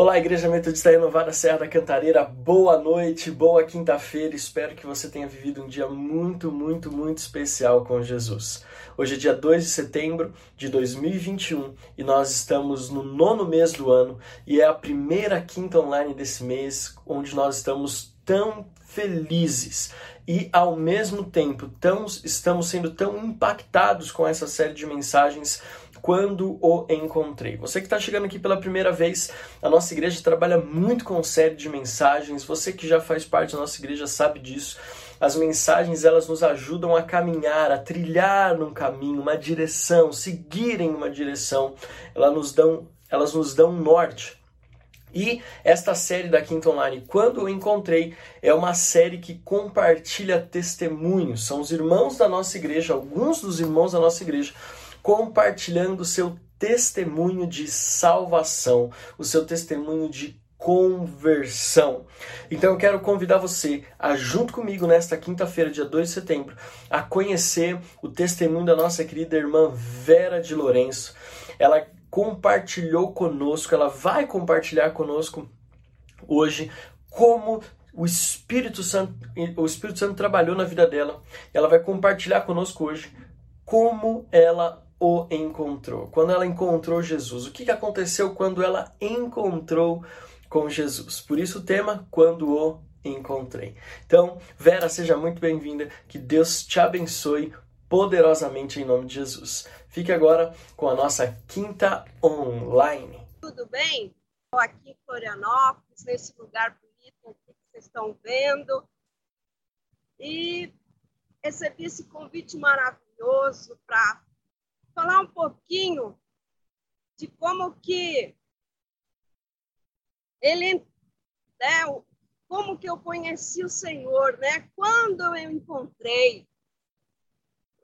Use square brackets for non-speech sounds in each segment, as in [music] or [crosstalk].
Olá, Igreja Metodista Renovada Serra da Cantareira, boa noite, boa quinta-feira. Espero que você tenha vivido um dia muito, muito, muito especial com Jesus. Hoje é dia 2 de setembro de 2021 e nós estamos no nono mês do ano e é a primeira quinta online desse mês onde nós estamos tão felizes e ao mesmo tempo tão, estamos sendo tão impactados com essa série de mensagens quando o encontrei. Você que está chegando aqui pela primeira vez, a nossa igreja trabalha muito com série de mensagens. Você que já faz parte da nossa igreja sabe disso. As mensagens elas nos ajudam a caminhar, a trilhar num caminho, uma direção, seguir em uma direção. Elas nos dão, elas nos dão norte. E esta série da Quinta Online, quando eu encontrei, é uma série que compartilha testemunhos. São os irmãos da nossa igreja, alguns dos irmãos da nossa igreja, compartilhando o seu testemunho de salvação, o seu testemunho de conversão. Então eu quero convidar você a, junto comigo, nesta quinta-feira, dia 2 de setembro, a conhecer o testemunho da nossa querida irmã Vera de Lourenço. Ela compartilhou conosco, ela vai compartilhar conosco hoje como o Espírito Santo, o Espírito Santo trabalhou na vida dela. Ela vai compartilhar conosco hoje como ela o encontrou. Quando ela encontrou Jesus, o que aconteceu quando ela encontrou com Jesus? Por isso o tema quando o encontrei. Então, Vera, seja muito bem-vinda. Que Deus te abençoe poderosamente em nome de Jesus. Fique agora com a nossa quinta online. Tudo bem? Estou aqui em Florianópolis, nesse lugar bonito que vocês estão vendo. E recebi esse convite maravilhoso para falar um pouquinho de como que ele, né, como que eu conheci o Senhor, né? Quando eu encontrei,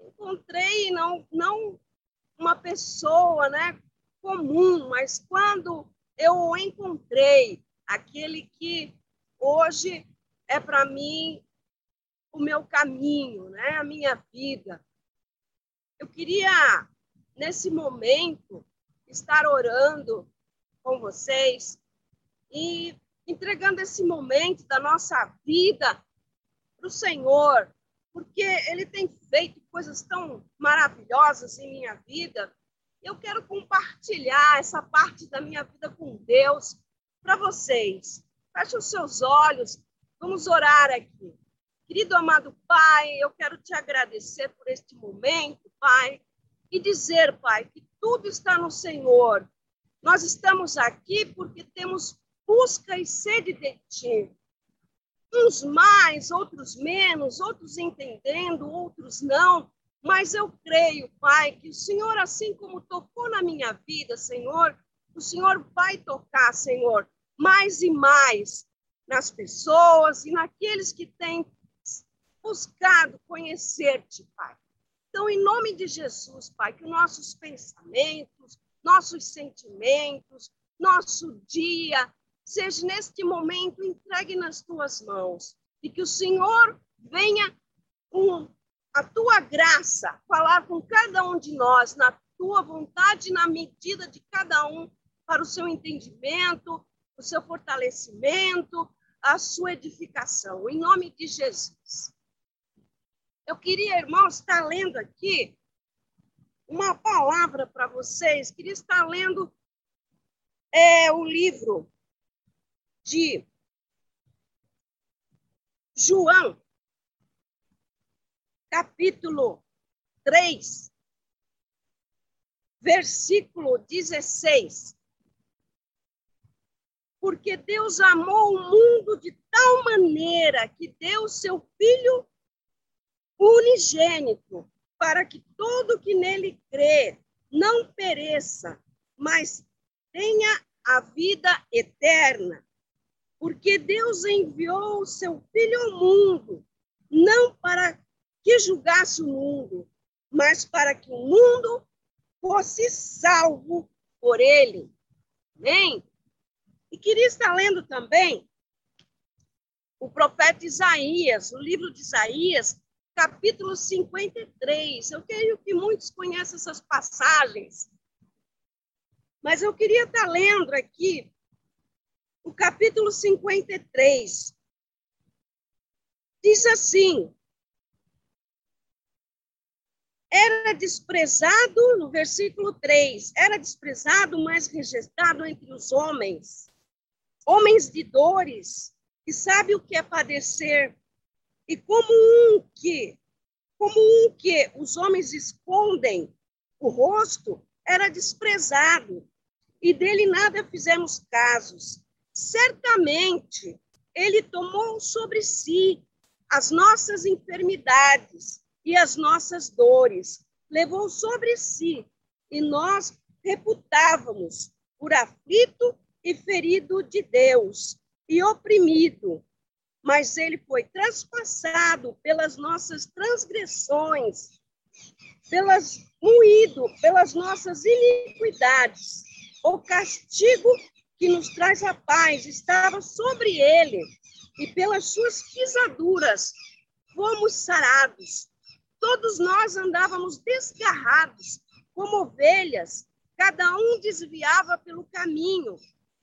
encontrei não não uma pessoa, né, comum, mas quando eu encontrei, aquele que hoje é para mim o meu caminho, né, a minha vida. Eu queria nesse momento, estar orando com vocês e entregando esse momento da nossa vida para o Senhor, porque Ele tem feito coisas tão maravilhosas em minha vida. Eu quero compartilhar essa parte da minha vida com Deus para vocês. Feche os seus olhos, vamos orar aqui. Querido amado Pai, eu quero te agradecer por este momento, Pai e dizer, Pai, que tudo está no Senhor. Nós estamos aqui porque temos busca e sede de Ti. Uns mais, outros menos, outros entendendo, outros não. Mas eu creio, Pai, que o Senhor, assim como tocou na minha vida, Senhor, o Senhor vai tocar, Senhor, mais e mais nas pessoas e naqueles que têm buscado conhecer-te, Pai. Então, em nome de Jesus, Pai, que nossos pensamentos, nossos sentimentos, nosso dia, seja neste momento entregue nas tuas mãos. E que o Senhor venha com a tua graça falar com cada um de nós, na tua vontade, na medida de cada um, para o seu entendimento, o seu fortalecimento, a sua edificação. Em nome de Jesus. Eu queria, irmãos, estar lendo aqui uma palavra para vocês. Queria estar lendo é, o livro de João, capítulo 3, versículo 16. Porque Deus amou o mundo de tal maneira que deu seu Filho unigênito, para que todo que nele crê não pereça, mas tenha a vida eterna. Porque Deus enviou o seu Filho ao mundo, não para que julgasse o mundo, mas para que o mundo fosse salvo por ele. Amém? E queria estar lendo também o profeta Isaías, o livro de Isaías, capítulo 53. Eu creio que muitos conhecem essas passagens. Mas eu queria estar lendo aqui o capítulo 53. Diz assim: era desprezado, no versículo 3, era desprezado, mas rejeitado entre os homens, homens de dores, que sabe o que é padecer, e como um que, como um que os homens escondem o rosto, era desprezado, e dele nada fizemos casos. Certamente ele tomou sobre si as nossas enfermidades e as nossas dores, levou sobre si, e nós reputávamos por aflito e ferido de Deus e oprimido. Mas ele foi transpassado pelas nossas transgressões, pelas moído pelas nossas iniquidades. O castigo que nos traz a paz estava sobre ele, e pelas suas pisaduras fomos sarados. Todos nós andávamos desgarrados, como ovelhas, cada um desviava pelo caminho,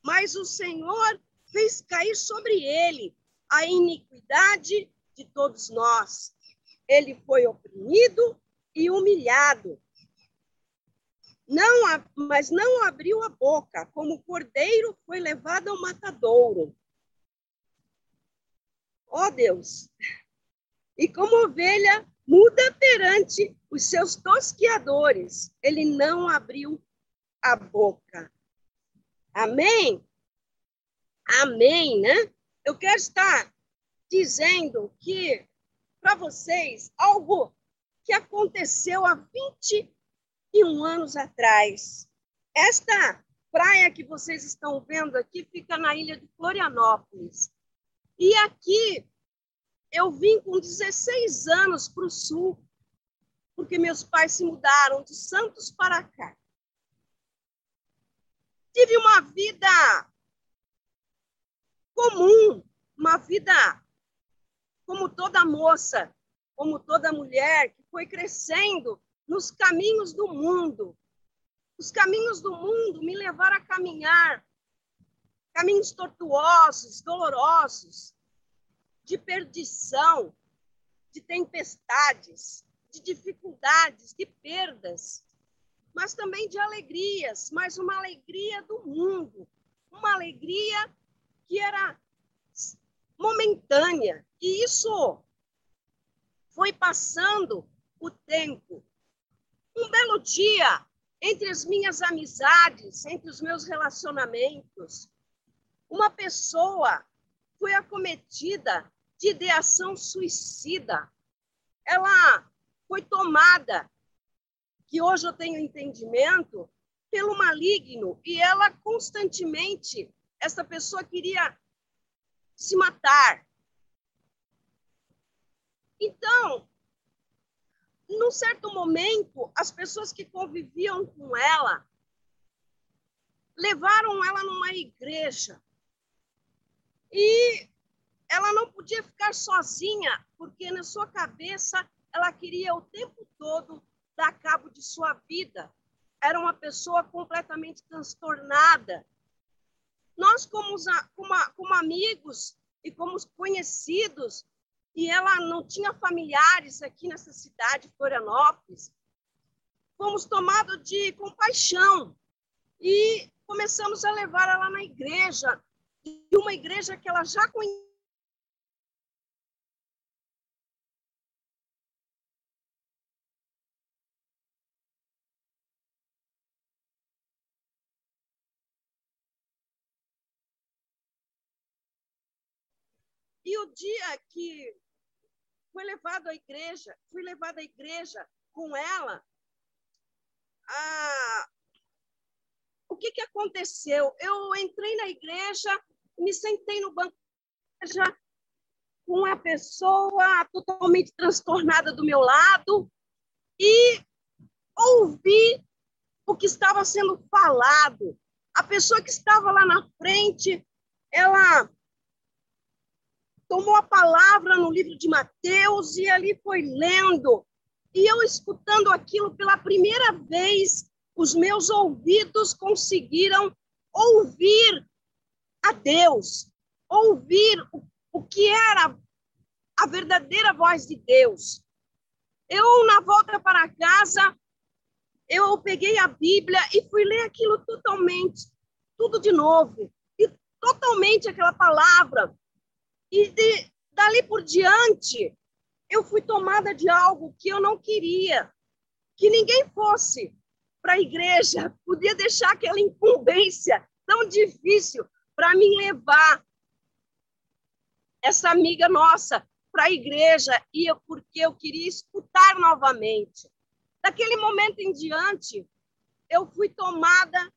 mas o Senhor fez cair sobre ele a iniquidade de todos nós. Ele foi oprimido e humilhado. Não, mas não abriu a boca, como o cordeiro foi levado ao matadouro. Ó oh, Deus! E como ovelha muda perante os seus tosquiadores. Ele não abriu a boca. Amém? Amém, né? Eu quero estar dizendo que, para vocês, algo que aconteceu há 21 anos atrás. Esta praia que vocês estão vendo aqui fica na ilha de Florianópolis. E aqui eu vim com 16 anos para o sul, porque meus pais se mudaram de Santos para cá. Tive uma vida comum, uma vida como toda moça, como toda mulher que foi crescendo nos caminhos do mundo. Os caminhos do mundo me levaram a caminhar caminhos tortuosos, dolorosos, de perdição, de tempestades, de dificuldades, de perdas, mas também de alegrias, mas uma alegria do mundo, uma alegria que era momentânea. E isso foi passando o tempo. Um belo dia, entre as minhas amizades, entre os meus relacionamentos, uma pessoa foi acometida de ideação suicida. Ela foi tomada, que hoje eu tenho entendimento, pelo maligno, e ela constantemente, essa pessoa queria se matar. Então, num certo momento, as pessoas que conviviam com ela levaram ela numa igreja. E ela não podia ficar sozinha, porque na sua cabeça ela queria o tempo todo dar cabo de sua vida. Era uma pessoa completamente transtornada. Nós, como, como, como amigos e como conhecidos, e ela não tinha familiares aqui nessa cidade, Florianópolis, fomos tomados de compaixão e começamos a levar ela na igreja, e uma igreja que ela já conhecia o dia que foi levado à igreja, fui levado à igreja com ela, a... o que, que aconteceu? Eu entrei na igreja, me sentei no banco da igreja, com uma pessoa totalmente transtornada do meu lado e ouvi o que estava sendo falado. A pessoa que estava lá na frente, ela tomou a palavra no livro de Mateus e ali foi lendo. E eu escutando aquilo pela primeira vez, os meus ouvidos conseguiram ouvir a Deus, ouvir o, o que era a verdadeira voz de Deus. Eu, na volta para casa, eu peguei a Bíblia e fui ler aquilo totalmente, tudo de novo, e totalmente aquela palavra. E de, dali por diante, eu fui tomada de algo que eu não queria, que ninguém fosse para a igreja, [laughs] podia deixar aquela incumbência tão difícil para mim levar essa amiga nossa para a igreja e porque eu queria escutar novamente. Daquele momento em diante, eu fui tomada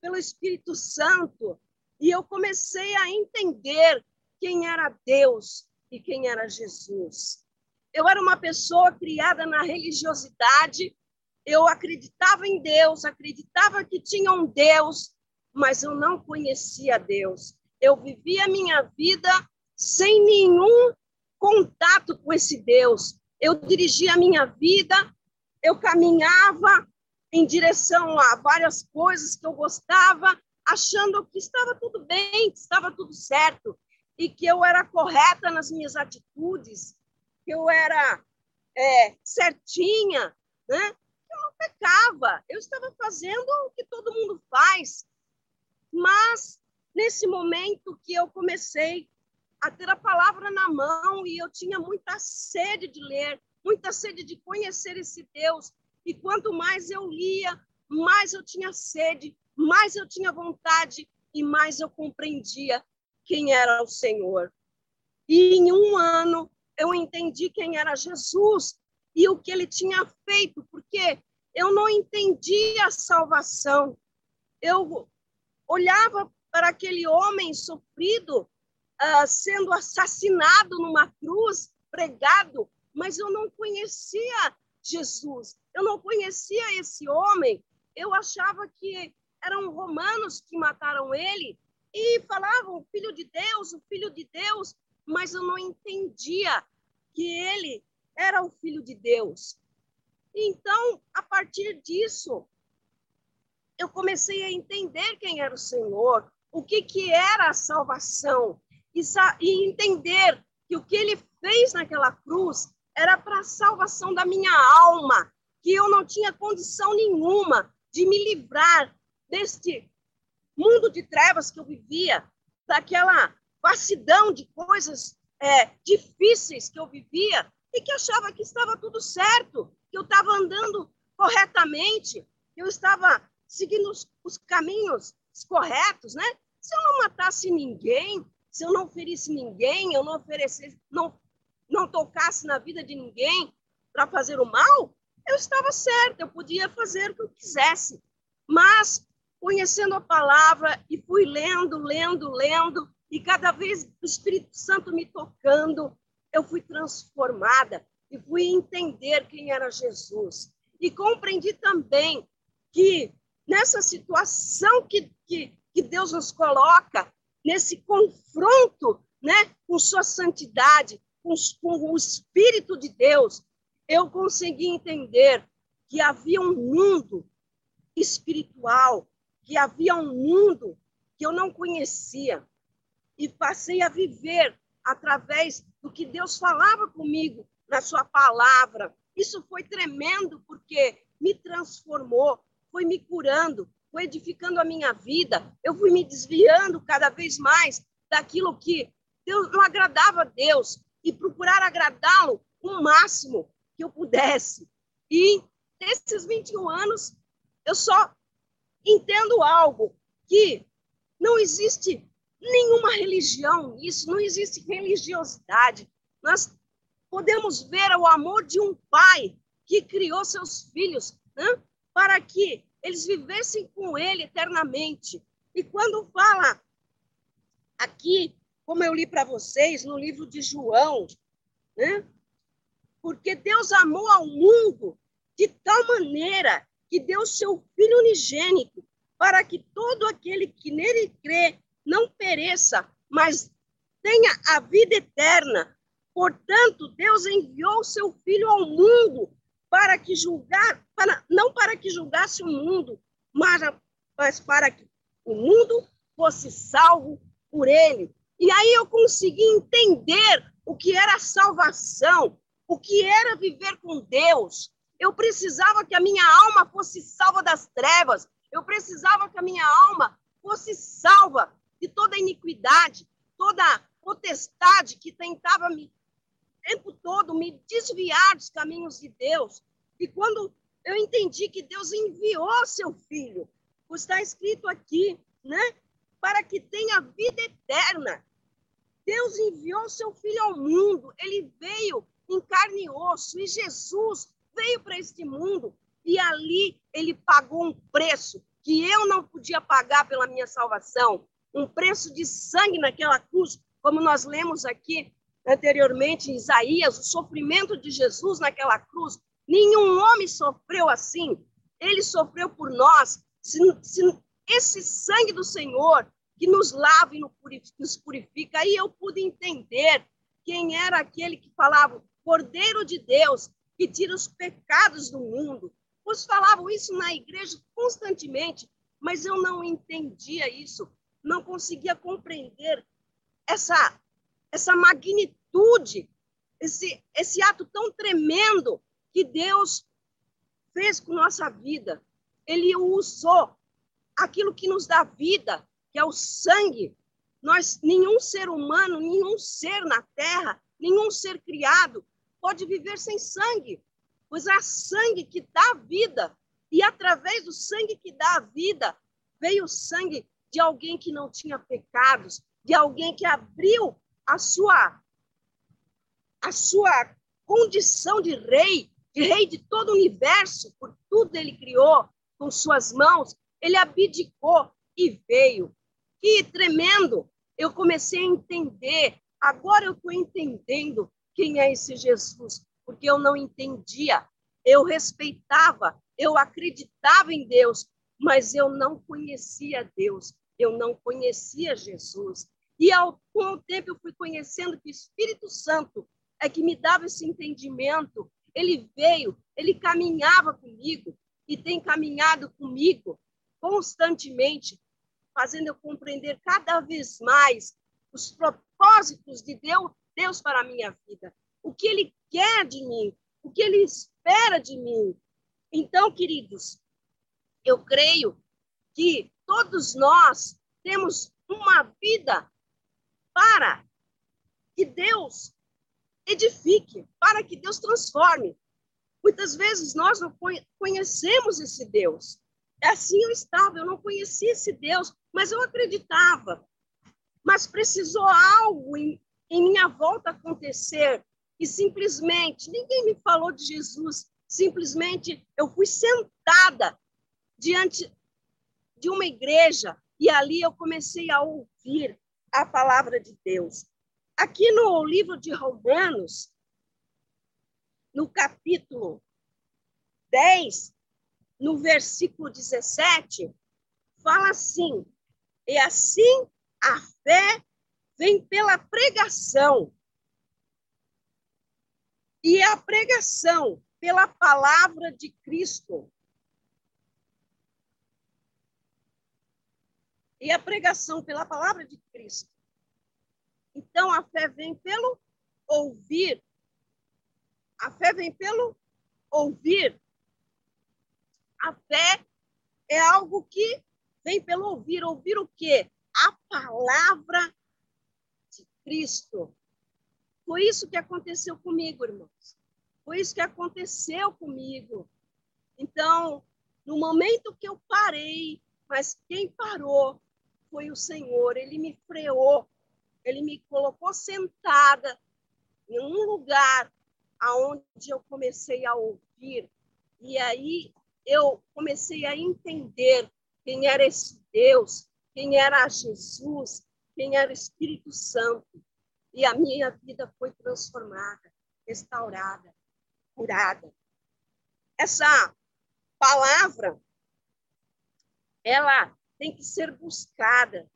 pelo Espírito Santo e eu comecei a entender quem era Deus e quem era Jesus. Eu era uma pessoa criada na religiosidade, eu acreditava em Deus, acreditava que tinha um Deus, mas eu não conhecia Deus. Eu vivia a minha vida sem nenhum contato com esse Deus. Eu dirigia a minha vida, eu caminhava em direção a várias coisas que eu gostava, achando que estava tudo bem, que estava tudo certo e que eu era correta nas minhas atitudes, que eu era é, certinha, né? Eu não pecava, eu estava fazendo o que todo mundo faz. Mas nesse momento que eu comecei a ter a palavra na mão e eu tinha muita sede de ler, muita sede de conhecer esse Deus. E quanto mais eu lia, mais eu tinha sede, mais eu tinha vontade e mais eu compreendia quem era o Senhor. E em um ano eu entendi quem era Jesus e o que ele tinha feito, porque eu não entendia a salvação. Eu olhava para aquele homem sofrido uh, sendo assassinado numa cruz, pregado, mas eu não conhecia Jesus, eu não conhecia esse homem, eu achava que eram romanos que mataram ele e falavam o filho de Deus, o filho de Deus, mas eu não entendia que ele era o filho de Deus. Então, a partir disso, eu comecei a entender quem era o Senhor, o que, que era a salvação, e, e entender que o que ele fez naquela cruz era para a salvação da minha alma, que eu não tinha condição nenhuma de me livrar deste mundo de trevas que eu vivia, daquela vastidão de coisas é, difíceis que eu vivia e que achava que estava tudo certo, que eu estava andando corretamente, que eu estava seguindo os, os caminhos corretos, né? Se eu não matasse ninguém, se eu não ferisse ninguém, eu não oferecesse, não, não tocasse na vida de ninguém para fazer o mal, eu estava certa, eu podia fazer o que eu quisesse. Mas, conhecendo a palavra, e fui lendo, lendo, lendo, e cada vez o Espírito Santo me tocando, eu fui transformada e fui entender quem era Jesus. E compreendi também que nessa situação que, que, que Deus nos coloca, nesse confronto né, com sua santidade, com, com o Espírito de Deus, eu consegui entender que havia um mundo espiritual, que havia um mundo que eu não conhecia. E passei a viver através do que Deus falava comigo na sua palavra. Isso foi tremendo, porque me transformou, foi me curando, foi edificando a minha vida. Eu fui me desviando cada vez mais daquilo que Deus não agradava a Deus e procurar agradá-lo o máximo que eu pudesse. E nesses 21 anos, eu só entendo algo que não existe nenhuma religião nisso, não existe religiosidade. Nós podemos ver o amor de um pai que criou seus filhos né, para que eles vivessem com ele eternamente. E quando fala aqui, como eu li para vocês no livro de João, né? Porque Deus amou ao mundo de tal maneira que deu seu Filho unigênito para que todo aquele que nele crê não pereça, mas tenha a vida eterna. Portanto, Deus enviou seu Filho ao mundo para que julgar, para, não para que julgasse o mundo, mas, mas para que o mundo fosse salvo por ele. E aí eu consegui entender o que era salvação, o que era viver com Deus. Eu precisava que a minha alma fosse salva das trevas. Eu precisava que a minha alma fosse salva de toda iniquidade, toda potestade que tentava me o tempo todo me desviar dos caminhos de Deus. E quando eu entendi que Deus enviou seu filho, está escrito aqui, né? Para que tenha vida eterna. Deus enviou seu filho ao mundo, ele veio em carne e osso, e Jesus veio para este mundo, e ali ele pagou um preço que eu não podia pagar pela minha salvação, um preço de sangue naquela cruz, como nós lemos aqui anteriormente em Isaías, o sofrimento de Jesus naquela cruz. Nenhum homem sofreu assim. Ele sofreu por nós. Se, se esse sangue do Senhor que nos lava e nos purifica, aí eu pude entender quem era aquele que falava, Cordeiro de Deus, que tira os pecados do mundo. Os falavam isso na igreja constantemente, mas eu não entendia isso, não conseguia compreender essa essa magnitude, esse esse ato tão tremendo que Deus fez com nossa vida. Ele usou aquilo que nos dá vida, que é o sangue. Nós, nenhum ser humano, nenhum ser na terra, nenhum ser criado pode viver sem sangue pois é sangue que dá vida. E através do sangue que dá a vida, veio o sangue de alguém que não tinha pecados, de alguém que abriu a sua a sua condição de rei, de rei de todo o universo, por tudo ele criou com suas mãos, ele abdicou e veio. Que tremendo! Eu comecei a entender, agora eu estou entendendo quem é esse Jesus porque eu não entendia. Eu respeitava, eu acreditava em Deus, mas eu não conhecia Deus, eu não conhecia Jesus. E ao, com o tempo eu fui conhecendo que o Espírito Santo é que me dava esse entendimento. Ele veio, ele caminhava comigo e tem caminhado comigo constantemente, fazendo eu compreender cada vez mais os propósitos de Deus, Deus para a minha vida o que ele quer de mim, o que ele espera de mim. Então, queridos, eu creio que todos nós temos uma vida para que Deus edifique, para que Deus transforme. Muitas vezes nós não conhecemos esse Deus. É assim eu estava, eu não conhecia esse Deus, mas eu acreditava. Mas precisou algo em minha volta acontecer e simplesmente ninguém me falou de Jesus, simplesmente eu fui sentada diante de uma igreja e ali eu comecei a ouvir a palavra de Deus. Aqui no livro de Romanos, no capítulo 10, no versículo 17, fala assim: E assim a fé vem pela pregação, e a pregação pela palavra de Cristo. E a pregação pela palavra de Cristo. Então, a fé vem pelo ouvir. A fé vem pelo ouvir. A fé é algo que vem pelo ouvir. Ouvir o quê? A palavra Cristo. Foi isso que aconteceu comigo, irmãos. Foi isso que aconteceu comigo. Então, no momento que eu parei, mas quem parou foi o Senhor. Ele me freou, ele me colocou sentada em um lugar aonde eu comecei a ouvir. E aí eu comecei a entender quem era esse Deus, quem era Jesus, quem era o Espírito Santo e a minha vida foi transformada, restaurada, curada. Essa palavra, ela tem que ser buscada.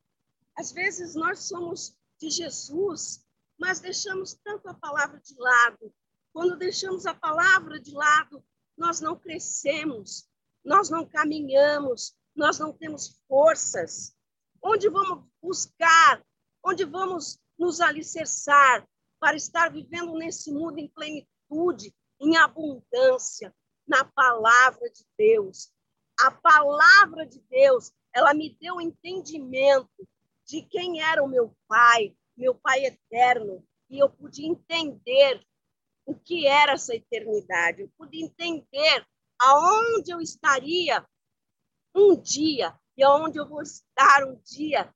Às vezes nós somos de Jesus, mas deixamos tanto a palavra de lado. Quando deixamos a palavra de lado, nós não crescemos, nós não caminhamos, nós não temos forças. Onde vamos buscar onde vamos nos alicerçar para estar vivendo nesse mundo em plenitude, em abundância, na palavra de Deus. A palavra de Deus, ela me deu entendimento de quem era o meu pai, meu pai eterno, e eu pude entender o que era essa eternidade, eu pude entender aonde eu estaria um dia e aonde eu vou estar um dia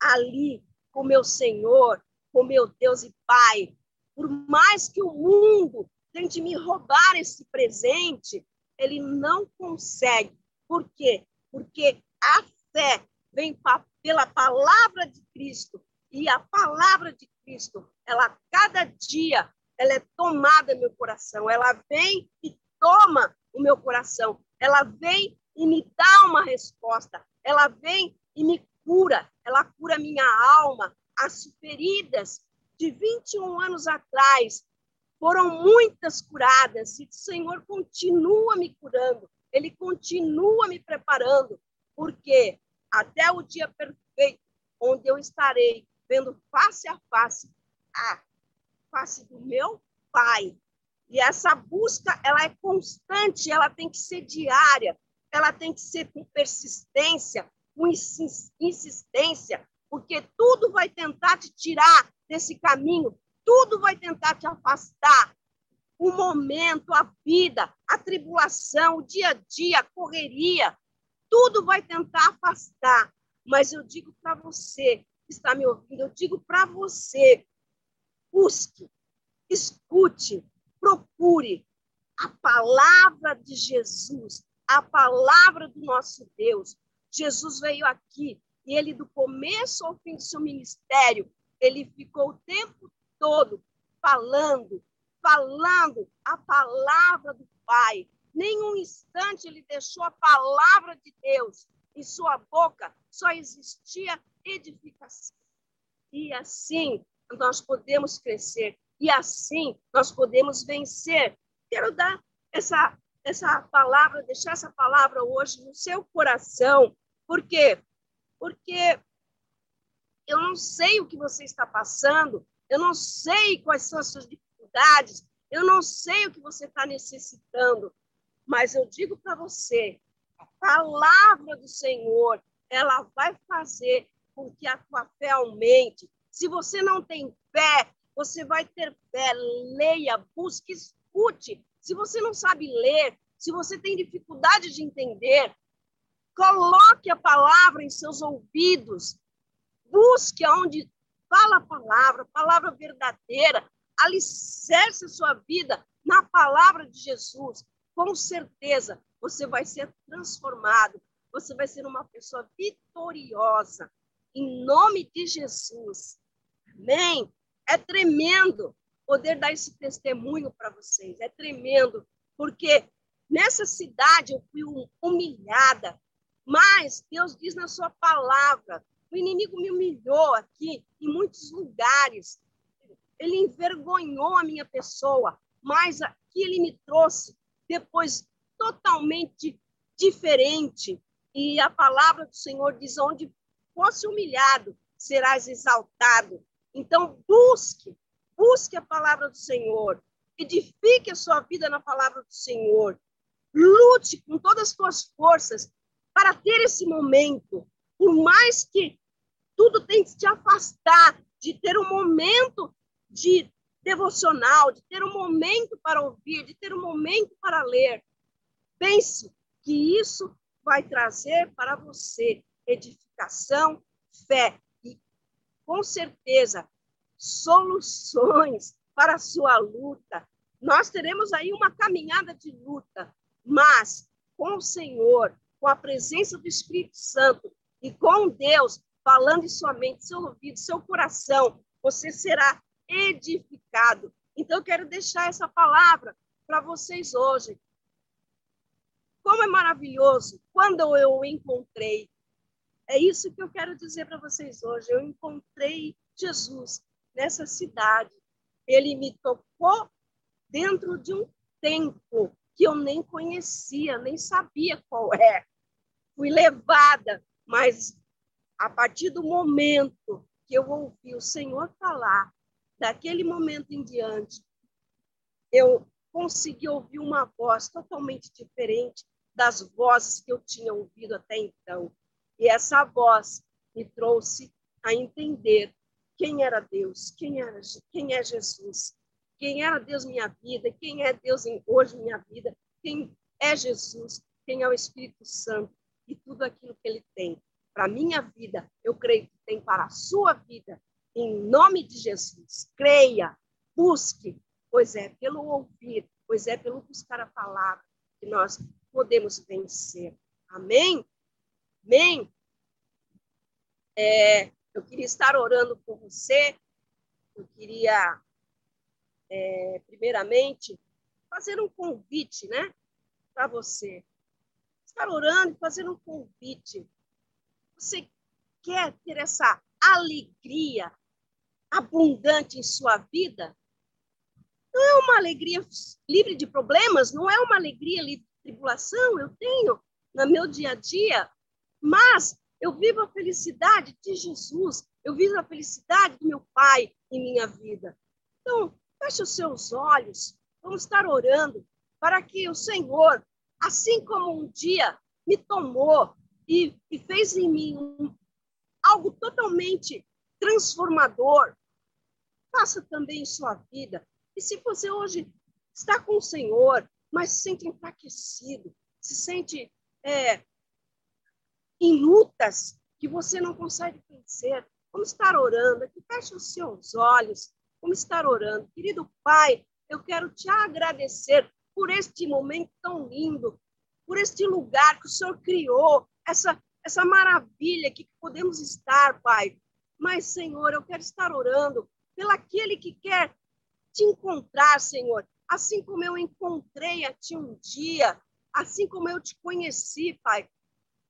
ali com meu Senhor, com meu Deus e Pai. Por mais que o mundo tente me roubar esse presente, ele não consegue. Por quê? Porque a fé vem pela palavra de Cristo e a palavra de Cristo, ela cada dia ela é tomada meu coração, ela vem e toma o meu coração, ela vem e me dá uma resposta, ela vem e me cura, ela cura minha alma. As feridas de 21 anos atrás foram muitas curadas e o Senhor continua me curando, ele continua me preparando, porque até o dia perfeito, onde eu estarei vendo face a face a face do meu Pai. E essa busca, ela é constante, ela tem que ser diária, ela tem que ser com persistência, com insistência, porque tudo vai tentar te tirar desse caminho, tudo vai tentar te afastar. O momento, a vida, a tribulação, o dia a dia, a correria, tudo vai tentar afastar. Mas eu digo para você que está me ouvindo, eu digo para você, busque, escute, procure a palavra de Jesus, a palavra do nosso Deus. Jesus veio aqui e ele, do começo ao fim do seu ministério, ele ficou o tempo todo falando, falando a palavra do Pai. Nenhum instante ele deixou a palavra de Deus. Em sua boca só existia edificação. E assim nós podemos crescer. E assim nós podemos vencer. Quero dar essa essa palavra, deixar essa palavra hoje no seu coração. Por quê? Porque eu não sei o que você está passando, eu não sei quais são as suas dificuldades, eu não sei o que você está necessitando, mas eu digo para você, a palavra do Senhor, ela vai fazer com que a tua fé aumente. Se você não tem fé, você vai ter fé. Leia, busque, escute. Se você não sabe ler, se você tem dificuldade de entender, coloque a palavra em seus ouvidos. Busque aonde fala a palavra, palavra verdadeira. Alicerce a sua vida na palavra de Jesus. Com certeza, você vai ser transformado. Você vai ser uma pessoa vitoriosa. Em nome de Jesus. Amém? É tremendo poder dar esse testemunho para vocês. É tremendo, porque nessa cidade eu fui humilhada, mas Deus diz na sua palavra: o inimigo me humilhou aqui em muitos lugares. Ele envergonhou a minha pessoa, mas aqui ele me trouxe depois totalmente diferente. E a palavra do Senhor diz: onde fosse humilhado, serás exaltado. Então, busque Busque a palavra do Senhor. Edifique a sua vida na palavra do Senhor. Lute com todas as suas forças para ter esse momento. Por mais que tudo tem que te afastar de ter um momento de devocional, de ter um momento para ouvir, de ter um momento para ler. Pense que isso vai trazer para você edificação, fé e, com certeza, soluções para a sua luta. Nós teremos aí uma caminhada de luta, mas com o Senhor, com a presença do Espírito Santo e com Deus falando em sua mente, seu ouvido, seu coração, você será edificado. Então, eu quero deixar essa palavra para vocês hoje. Como é maravilhoso quando eu encontrei. É isso que eu quero dizer para vocês hoje. Eu encontrei Jesus nessa cidade. Ele me tocou dentro de um templo que eu nem conhecia, nem sabia qual é. Fui levada, mas a partir do momento que eu ouvi o Senhor falar, daquele momento em diante, eu consegui ouvir uma voz totalmente diferente das vozes que eu tinha ouvido até então. E essa voz me trouxe a entender quem era Deus, quem era quem é Jesus, quem era Deus minha vida, quem é Deus em hoje minha vida, quem é Jesus, quem é o Espírito Santo e tudo aquilo que ele tem para minha vida, eu creio que tem para a sua vida. Em nome de Jesus, creia, busque, pois é pelo ouvir, pois é pelo buscar a palavra que nós podemos vencer. Amém? Amém? É, eu queria estar orando por você. Eu queria, é, primeiramente, fazer um convite, né, para você. Estar orando e fazer um convite. Você quer ter essa alegria abundante em sua vida? Não é uma alegria livre de problemas, não é uma alegria livre de tribulação, eu tenho no meu dia a dia, mas eu vivo a felicidade de Jesus, eu vivo a felicidade do meu Pai em minha vida. Então, feche os seus olhos, vamos estar orando para que o Senhor, assim como um dia me tomou e, e fez em mim algo totalmente transformador, faça também em sua vida. E se você hoje está com o Senhor, mas se sente enfraquecido, se sente é, em lutas que você não consegue vencer, vamos estar orando. Aqui, feche os seus olhos, vamos estar orando. Querido Pai, eu quero te agradecer por este momento tão lindo, por este lugar que o Senhor criou, essa, essa maravilha que podemos estar, Pai. Mas, Senhor, eu quero estar orando pelo aquele que quer te encontrar, Senhor, assim como eu encontrei a Ti um dia, assim como eu te conheci, Pai.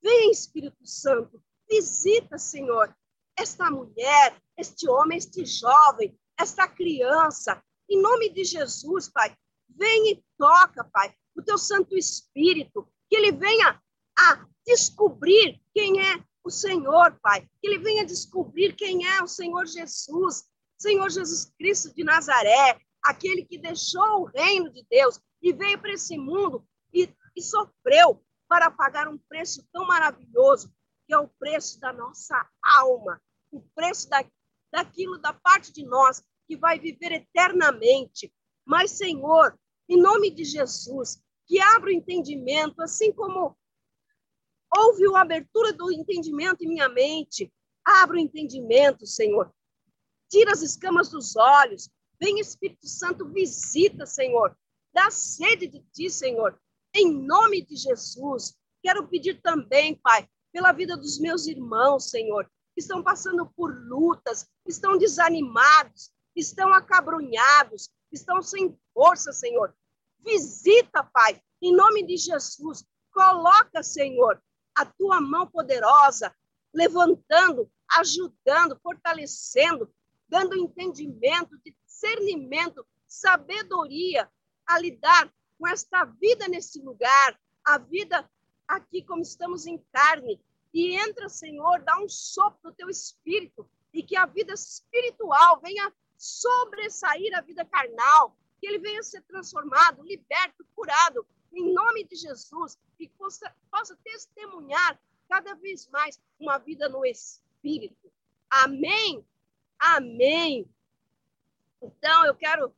Vem, Espírito Santo, visita, Senhor, esta mulher, este homem, este jovem, esta criança. Em nome de Jesus, Pai, vem e toca, Pai, o teu Santo Espírito, que ele venha a descobrir quem é o Senhor, Pai. Que ele venha descobrir quem é o Senhor Jesus, Senhor Jesus Cristo de Nazaré, aquele que deixou o reino de Deus e veio para esse mundo e, e sofreu para pagar um preço tão maravilhoso, que é o preço da nossa alma, o preço da, daquilo da parte de nós que vai viver eternamente. Mas, Senhor, em nome de Jesus, que abra o entendimento, assim como houve uma abertura do entendimento em minha mente. Abra o entendimento, Senhor. Tira as escamas dos olhos. Vem, Espírito Santo, visita, Senhor. Dá sede de ti, Senhor. Em nome de Jesus. Quero pedir também, Pai, pela vida dos meus irmãos, Senhor, que estão passando por lutas, estão desanimados, estão acabrunhados, estão sem força, Senhor. Visita, Pai, em nome de Jesus. Coloca, Senhor, a tua mão poderosa, levantando, ajudando, fortalecendo, dando entendimento, discernimento, sabedoria a lidar com esta vida nesse lugar, a vida aqui como estamos em carne. E entra, Senhor, dá um sopro do teu espírito e que a vida espiritual venha sobressair a vida carnal, que ele venha ser transformado, liberto, curado, em nome de Jesus, e possa, possa testemunhar cada vez mais uma vida no Espírito. Amém? Amém. Então, eu quero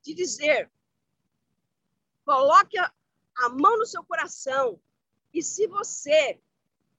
te dizer: coloque a, a mão no seu coração, e se você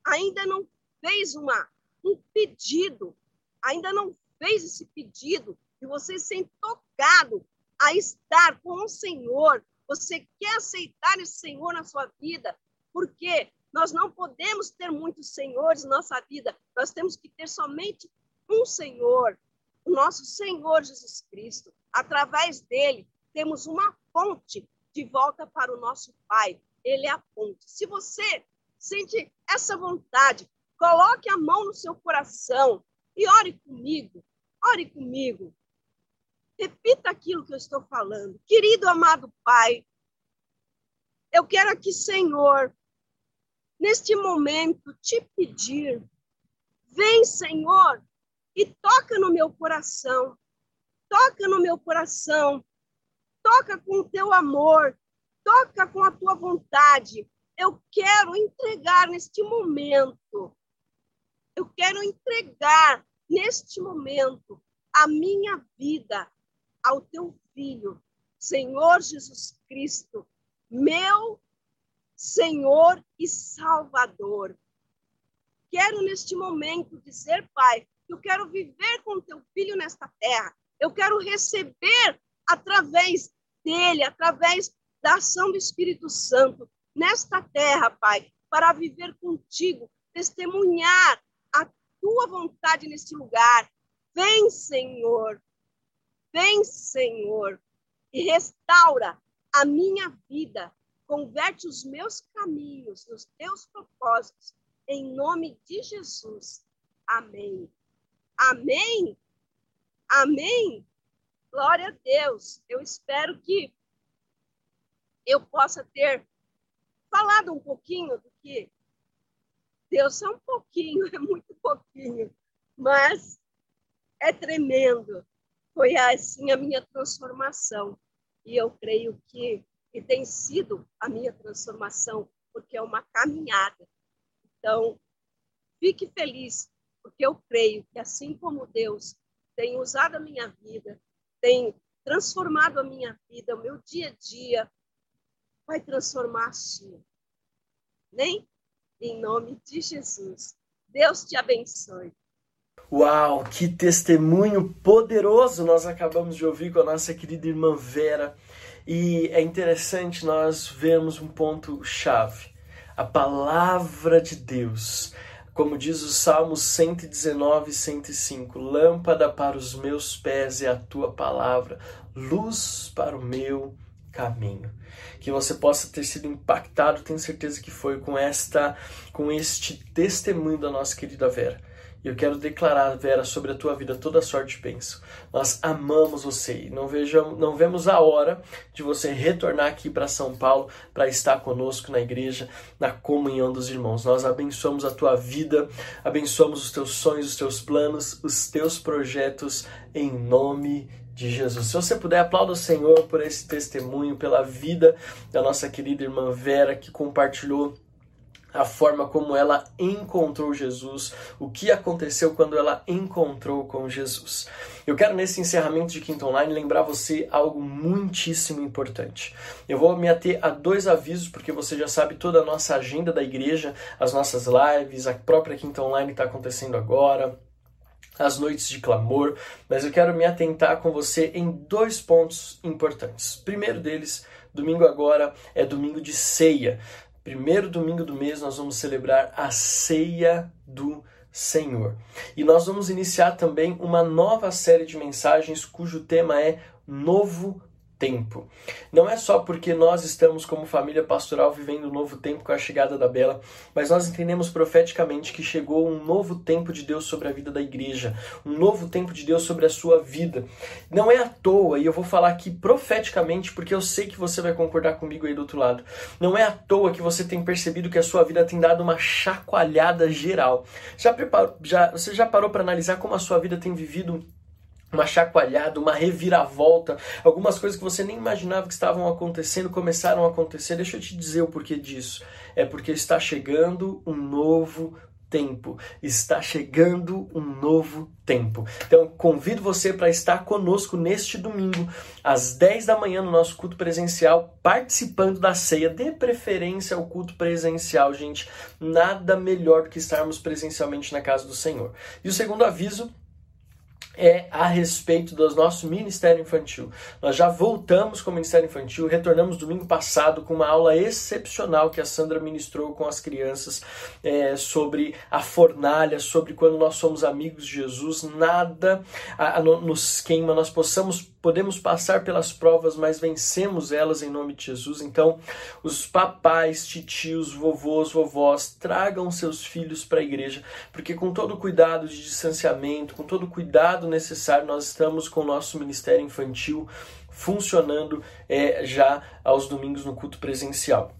ainda não fez uma, um pedido, ainda não fez esse pedido, e você se sente tocado a estar com o Senhor, você quer aceitar esse Senhor na sua vida? Porque nós não podemos ter muitos senhores na nossa vida. Nós temos que ter somente um Senhor, o nosso Senhor Jesus Cristo. Através dele, temos uma ponte de volta para o nosso Pai. Ele é a ponte. Se você sente essa vontade, coloque a mão no seu coração e ore comigo. Ore comigo. Repita aquilo que eu estou falando. Querido amado Pai, eu quero aqui, Senhor, neste momento, te pedir. Vem, Senhor, e toca no meu coração. Toca no meu coração. Toca com o teu amor. Toca com a tua vontade. Eu quero entregar neste momento. Eu quero entregar neste momento a minha vida ao teu filho, Senhor Jesus Cristo, meu Senhor e Salvador. Quero neste momento dizer, Pai, eu quero viver com teu filho nesta terra. Eu quero receber através dele, através da ação do Espírito Santo nesta terra, Pai, para viver contigo, testemunhar a tua vontade neste lugar. Vem, Senhor. Vem, Senhor, e restaura a minha vida. Converte os meus caminhos nos teus propósitos. Em nome de Jesus. Amém. Amém? Amém? Glória a Deus. Eu espero que eu possa ter falado um pouquinho do que Deus é um pouquinho, [laughs] é muito pouquinho, mas é tremendo. Foi assim a minha transformação. E eu creio que, que tem sido a minha transformação, porque é uma caminhada. Então, fique feliz porque eu creio que assim como Deus tem usado a minha vida, tem transformado a minha vida, o meu dia a dia, vai transformar a sua. Nem em nome de Jesus. Deus te abençoe. Uau, que testemunho poderoso nós acabamos de ouvir com a nossa querida irmã Vera. E é interessante nós vermos um ponto chave. A palavra de Deus como diz o Salmo 119, 105, lâmpada para os meus pés é a tua palavra, luz para o meu caminho. Que você possa ter sido impactado, tenho certeza que foi com esta com este testemunho da nossa querida Vera e eu quero declarar, Vera, sobre a tua vida toda sorte de bênção. Nós amamos você e não, vejamos, não vemos a hora de você retornar aqui para São Paulo para estar conosco na igreja, na comunhão dos irmãos. Nós abençoamos a tua vida, abençoamos os teus sonhos, os teus planos, os teus projetos em nome de Jesus. Se você puder, aplauda o Senhor por esse testemunho, pela vida da nossa querida irmã Vera que compartilhou a forma como ela encontrou Jesus, o que aconteceu quando ela encontrou com Jesus. Eu quero nesse encerramento de Quinto Online lembrar você algo muitíssimo importante. Eu vou me ater a dois avisos, porque você já sabe toda a nossa agenda da igreja, as nossas lives, a própria Quinto Online está acontecendo agora, as noites de clamor, mas eu quero me atentar com você em dois pontos importantes. primeiro deles, domingo agora é domingo de ceia primeiro domingo do mês, nós vamos celebrar a ceia do Senhor. E nós vamos iniciar também uma nova série de mensagens cujo tema é Novo tempo. Não é só porque nós estamos como família pastoral vivendo um novo tempo com a chegada da Bela, mas nós entendemos profeticamente que chegou um novo tempo de Deus sobre a vida da igreja, um novo tempo de Deus sobre a sua vida. Não é à toa, e eu vou falar aqui profeticamente porque eu sei que você vai concordar comigo aí do outro lado. Não é à toa que você tem percebido que a sua vida tem dado uma chacoalhada geral. Já, preparou, já você já parou para analisar como a sua vida tem vivido uma chacoalhada, uma reviravolta, algumas coisas que você nem imaginava que estavam acontecendo começaram a acontecer. Deixa eu te dizer o porquê disso. É porque está chegando um novo tempo. Está chegando um novo tempo. Então, convido você para estar conosco neste domingo, às 10 da manhã, no nosso culto presencial, participando da ceia, de preferência ao culto presencial, gente. Nada melhor do que estarmos presencialmente na casa do Senhor. E o segundo aviso é a respeito do nosso Ministério Infantil. Nós já voltamos com o Ministério Infantil, retornamos domingo passado com uma aula excepcional que a Sandra ministrou com as crianças é, sobre a fornalha, sobre quando nós somos amigos de Jesus, nada a, a, nos queima, nós possamos, podemos passar pelas provas, mas vencemos elas em nome de Jesus. Então, os papais, titios, vovôs, vovós, tragam seus filhos para a igreja, porque com todo o cuidado de distanciamento, com todo o cuidado necessário, nós estamos com o nosso Ministério Infantil funcionando é, já aos domingos no culto presencial.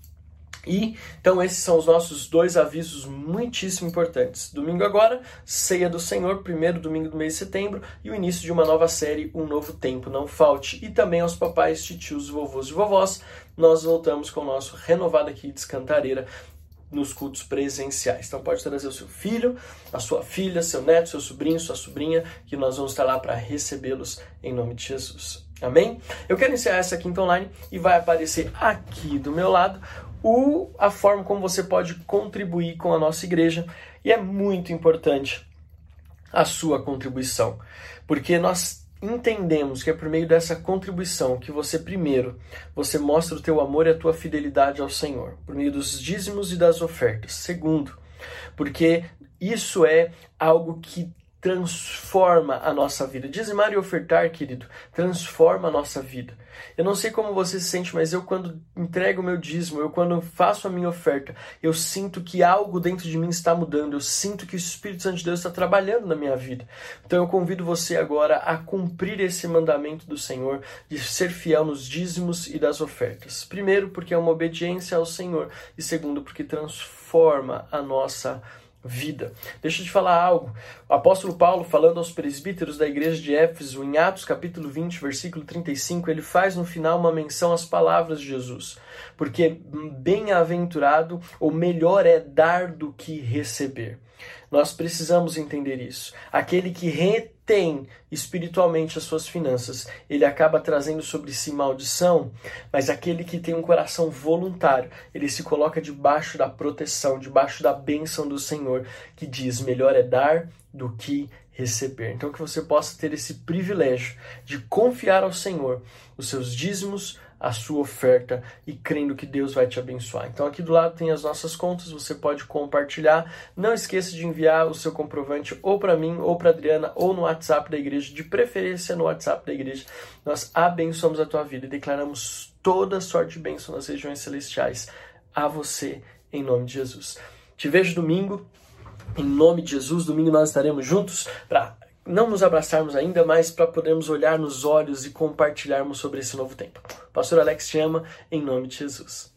E então esses são os nossos dois avisos muitíssimo importantes. Domingo agora, ceia do Senhor, primeiro domingo do mês de setembro, e o início de uma nova série, Um Novo Tempo Não Falte. E também aos papais, titios, vovôs e vovós, nós voltamos com o nosso renovado aqui de Cantareira nos cultos presenciais. Então pode trazer o seu filho, a sua filha, seu neto, seu sobrinho, sua sobrinha, que nós vamos estar lá para recebê-los em nome de Jesus. Amém? Eu quero iniciar essa quinta online e vai aparecer aqui do meu lado o, a forma como você pode contribuir com a nossa igreja. E é muito importante a sua contribuição, porque nós entendemos que é por meio dessa contribuição que você primeiro você mostra o teu amor e a tua fidelidade ao Senhor, por meio dos dízimos e das ofertas. Segundo, porque isso é algo que transforma a nossa vida. Dizimar e ofertar, querido, transforma a nossa vida. Eu não sei como você se sente, mas eu quando entrego o meu dízimo, eu quando faço a minha oferta, eu sinto que algo dentro de mim está mudando, eu sinto que o Espírito Santo de Deus está trabalhando na minha vida. Então eu convido você agora a cumprir esse mandamento do Senhor de ser fiel nos dízimos e das ofertas. Primeiro, porque é uma obediência ao Senhor, e segundo, porque transforma a nossa vida vida. Deixa eu te falar algo. O apóstolo Paulo, falando aos presbíteros da igreja de Éfeso, em Atos capítulo 20, versículo 35, ele faz no final uma menção às palavras de Jesus. Porque bem-aventurado, ou melhor é dar do que receber. Nós precisamos entender isso. Aquele que retém espiritualmente as suas finanças, ele acaba trazendo sobre si maldição, mas aquele que tem um coração voluntário, ele se coloca debaixo da proteção, debaixo da bênção do Senhor, que diz: melhor é dar do que receber. Então, que você possa ter esse privilégio de confiar ao Senhor os seus dízimos, a sua oferta e crendo que Deus vai te abençoar. Então aqui do lado tem as nossas contas, você pode compartilhar. Não esqueça de enviar o seu comprovante ou para mim ou para Adriana ou no WhatsApp da igreja, de preferência no WhatsApp da igreja. Nós abençoamos a tua vida e declaramos toda sorte de bênção nas regiões celestiais a você em nome de Jesus. Te vejo domingo. Em nome de Jesus, domingo nós estaremos juntos para não nos abraçarmos ainda, mas para podermos olhar nos olhos e compartilharmos sobre esse novo tempo. Pastor Alex te ama, em nome de Jesus.